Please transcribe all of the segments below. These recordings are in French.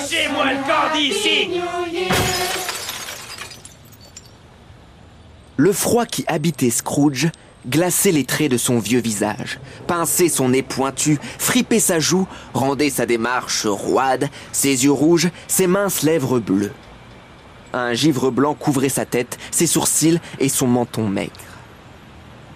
Dépêchez-moi le camp d'ici Le froid qui habitait Scrooge glaçait les traits de son vieux visage, pinçait son nez pointu, fripait sa joue, rendait sa démarche roide, ses yeux rouges, ses minces lèvres bleues. Un givre blanc couvrait sa tête, ses sourcils et son menton maigre.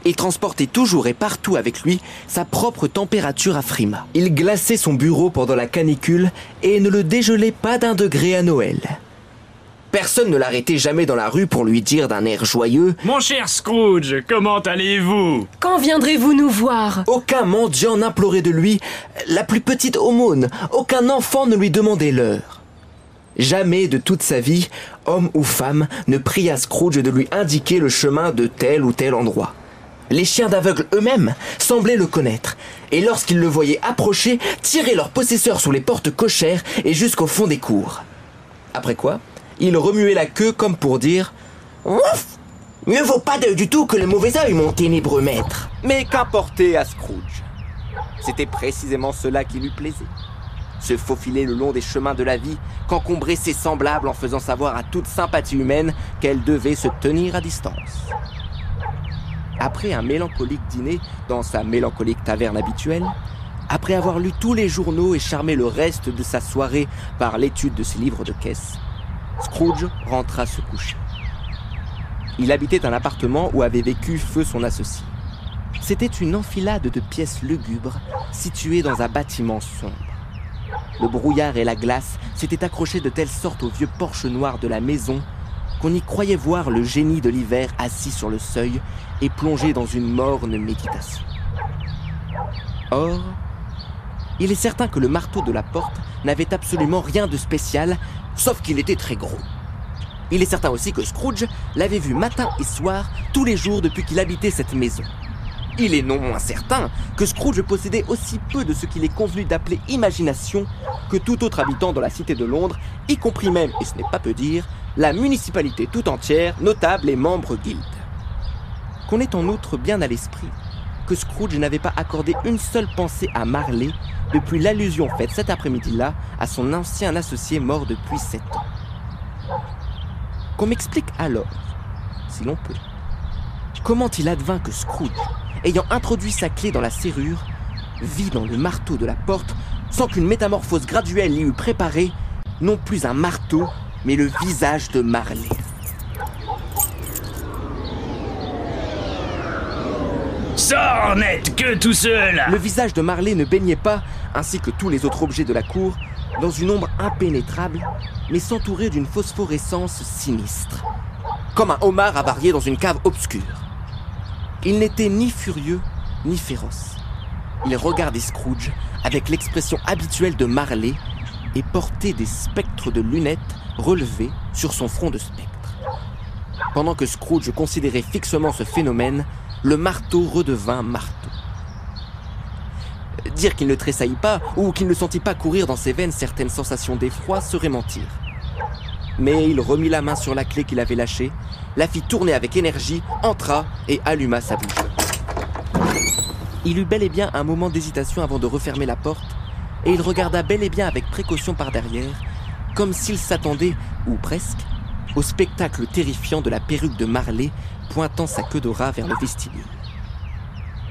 Il transportait toujours et partout avec lui sa propre température à frima. Il glaçait son bureau pendant la canicule et ne le dégelait pas d'un degré à Noël. Personne ne l'arrêtait jamais dans la rue pour lui dire d'un air joyeux Mon cher Scrooge, comment allez-vous? Quand viendrez-vous nous voir? Aucun mendiant n'implorait de lui la plus petite aumône, aucun enfant ne lui demandait l'heure. Jamais de toute sa vie, homme ou femme ne pria Scrooge de lui indiquer le chemin de tel ou tel endroit. Les chiens d'aveugle eux-mêmes semblaient le connaître, et lorsqu'ils le voyaient approcher, tiraient leur possesseur sur les portes cochères et jusqu'au fond des cours. Après quoi, ils remuaient la queue comme pour dire Ouf Mieux vaut pas d'œil du tout que le mauvais œil, mon ténébreux maître. Mais qu'importait à Scrooge? C'était précisément cela qui lui plaisait. Se faufiler le long des chemins de la vie, qu'encombrer ses semblables en faisant savoir à toute sympathie humaine qu'elle devait se tenir à distance. Après un mélancolique dîner dans sa mélancolique taverne habituelle, après avoir lu tous les journaux et charmé le reste de sa soirée par l'étude de ses livres de caisse, Scrooge rentra se coucher. Il habitait un appartement où avait vécu Feu son associé. C'était une enfilade de pièces lugubres situées dans un bâtiment sombre. Le brouillard et la glace s'étaient accrochés de telle sorte au vieux porche noir de la maison qu'on y croyait voir le génie de l'hiver assis sur le seuil et plongé dans une morne méditation. Or, il est certain que le marteau de la porte n'avait absolument rien de spécial, sauf qu'il était très gros. Il est certain aussi que Scrooge l'avait vu matin et soir tous les jours depuis qu'il habitait cette maison. Il est non moins certain que Scrooge possédait aussi peu de ce qu'il est convenu d'appeler imagination que tout autre habitant dans la cité de Londres, y compris même, et ce n'est pas peu dire, la municipalité tout entière, notables et membres guildes. Qu'on ait en outre bien à l'esprit que Scrooge n'avait pas accordé une seule pensée à Marley depuis l'allusion faite cet après-midi-là à son ancien associé mort depuis sept ans. Qu'on m'explique alors, si l'on peut, comment il advint que Scrooge, ayant introduit sa clé dans la serrure, vit dans le marteau de la porte, sans qu'une métamorphose graduelle l'y eût préparé, non plus un marteau, mais le visage de Marley. Sors net, que tout seul Le visage de Marley ne baignait pas, ainsi que tous les autres objets de la cour, dans une ombre impénétrable, mais s'entourait d'une phosphorescence sinistre, comme un homard avarié dans une cave obscure. Il n'était ni furieux, ni féroce. Il regardait Scrooge avec l'expression habituelle de Marley et portait des spectres de lunettes relevés sur son front de spectre. Pendant que Scrooge considérait fixement ce phénomène, le marteau redevint marteau. Dire qu'il ne tressaillit pas ou qu'il ne sentit pas courir dans ses veines certaines sensations d'effroi serait mentir. Mais il remit la main sur la clé qu'il avait lâchée, la fit tourner avec énergie, entra et alluma sa bouche. Il eut bel et bien un moment d'hésitation avant de refermer la porte, et il regarda bel et bien avec précaution par derrière, comme s'il s'attendait, ou presque, au spectacle terrifiant de la perruque de Marley pointant sa queue de rat vers le vestibule.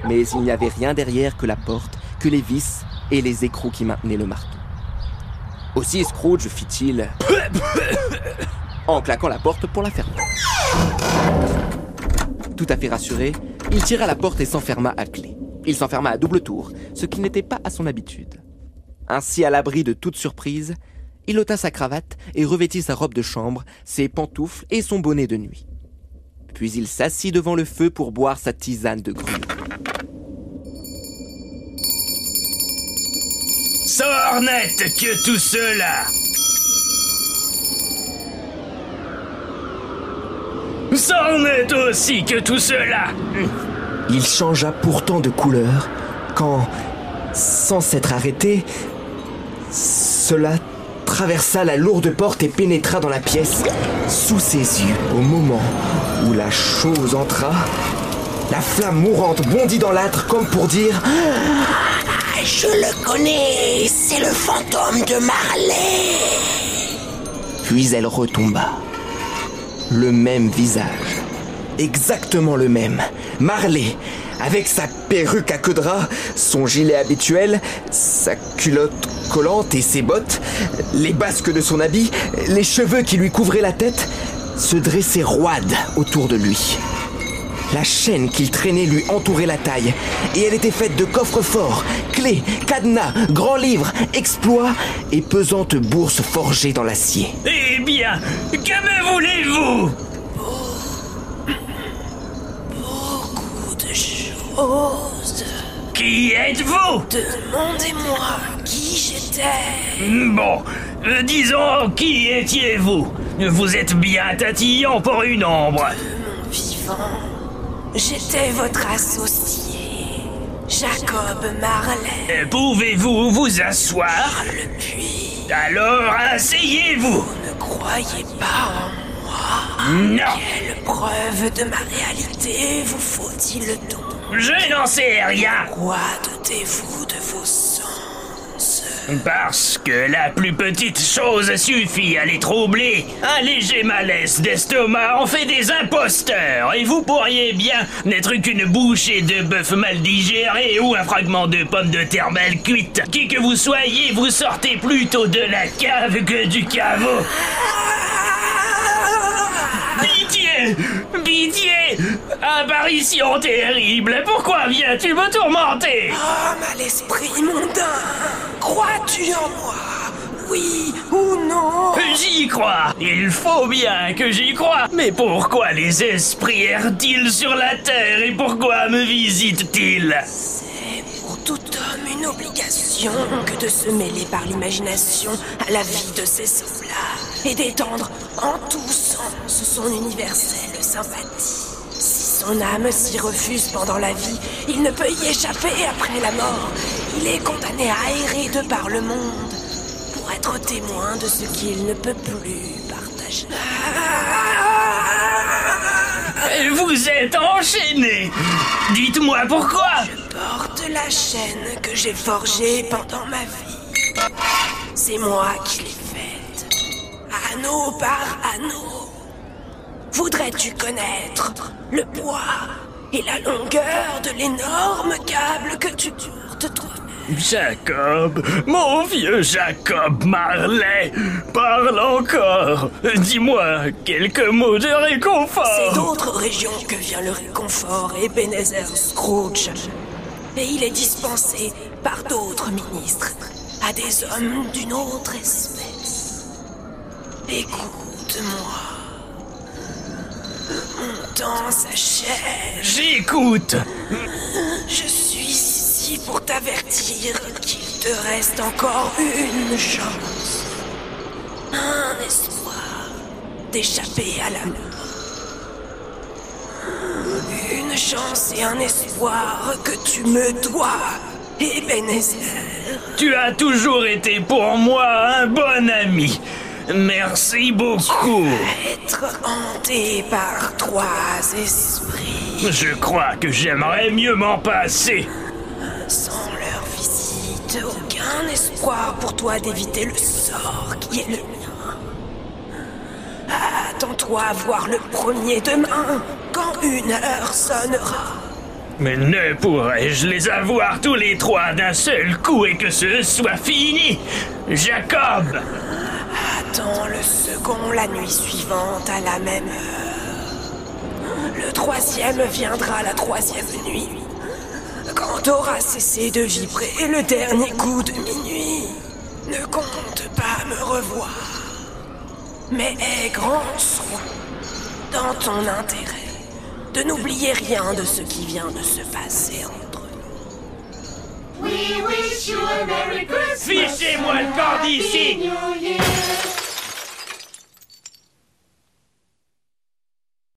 Mais il n'y avait rien derrière que la porte, que les vis et les écrous qui maintenaient le marteau. Aussi Scrooge fit-il en claquant la porte pour la fermer. Tout à fait rassuré, il tira la porte et s'enferma à clé. Il s'enferma à double tour, ce qui n'était pas à son habitude. Ainsi, à l'abri de toute surprise, il ôta sa cravate et revêtit sa robe de chambre, ses pantoufles et son bonnet de nuit. Puis il s'assit devant le feu pour boire sa tisane de gruau. Sors net, que tout cela Sors net aussi, que tout cela Il changea pourtant de couleur quand, sans s'être arrêté, cela traversa la lourde porte et pénétra dans la pièce. Sous ses yeux, au moment où la chose entra, la flamme mourante bondit dans l'âtre comme pour dire je le connais, c'est le fantôme de Marley. Puis elle retomba. Le même visage. Exactement le même. Marley, avec sa perruque à queue de rat, son gilet habituel, sa culotte collante et ses bottes, les basques de son habit, les cheveux qui lui couvraient la tête, se dressaient roides autour de lui. La chaîne qu'il traînait lui entourait la taille, et elle était faite de coffres forts, clés, cadenas, grands livres, exploits et pesantes bourses forgées dans l'acier. Eh bien, que me voulez-vous Beaucoup de choses. Qui êtes-vous? Demandez-moi qui j'étais. Bon, euh, disons, qui étiez-vous? Vous êtes bien tatillon pour une ombre. Mon vivant, j'étais votre associé, Jacob Marley. Euh, Pouvez-vous vous asseoir? Le puis, Alors, asseyez-vous ne croyez pas en moi? Non Quelle preuve de ma réalité vous faut-il donc? Je n'en sais rien Quoi doutez-vous de vos sens? Parce que la plus petite chose suffit à les troubler. Un léger malaise d'estomac en fait des imposteurs. Et vous pourriez bien n'être qu'une bouchée de bœuf mal digéré ou un fragment de pomme de terre mal cuite. Qui que vous soyez, vous sortez plutôt de la cave que du caveau. Pitié Pitié Apparition terrible Pourquoi viens-tu me tourmenter Oh, mal esprit mondain Crois-tu en moi Oui ou non J'y crois Il faut bien que j'y croie Mais pourquoi les esprits errent-ils sur la terre et pourquoi me visitent-ils C'est pour tout homme une obligation que de se mêler par l'imagination à la vie de ses semblables et d'étendre en tous sens son universelle sympathie. Si son âme s'y refuse pendant la vie, il ne peut y échapper après la mort. Il est condamné à errer de par le monde pour être témoin de ce qu'il ne peut plus partager. Et Vous êtes enchaîné Dites-moi pourquoi porte la chaîne que j'ai forgée pendant ma vie. C'est moi qui l'ai faite. Anneau par anneau. Voudrais-tu connaître le poids et la longueur de l'énorme câble que tu portes toi-même? Jacob, mon vieux Jacob Marley, parle encore. Dis-moi quelques mots de C'est réconfort. d'autres régions que vient le réconfort Ebenezer Scrooge. Et il est dispensé par d'autres ministres à des hommes d'une autre espèce. Écoute-moi. Mon temps s'achève. J'écoute. Je suis ici pour t'avertir qu'il te reste encore une chance. Un espoir d'échapper à la mort. Une chance et un espoir que tu me dois, Ebenezer. Tu as toujours été pour moi un bon ami. Merci beaucoup. Être hanté par trois esprits. Je crois que j'aimerais mieux m'en passer. Sans leur visite, aucun espoir pour toi d'éviter le sort qui est le mien. Attends-toi à voir le premier demain, quand une heure sonnera. Mais ne pourrais-je les avoir tous les trois d'un seul coup et que ce soit fini? Jacob Le second la nuit suivante à la même heure. Le troisième viendra la troisième nuit. Quand aura cessé de vibrer le dernier coup de minuit, ne compte pas me revoir. Mais aie grand soin, dans ton intérêt, de n'oublier rien de ce qui vient de se passer entre nous. Fichez-moi le camp d'ici New Year.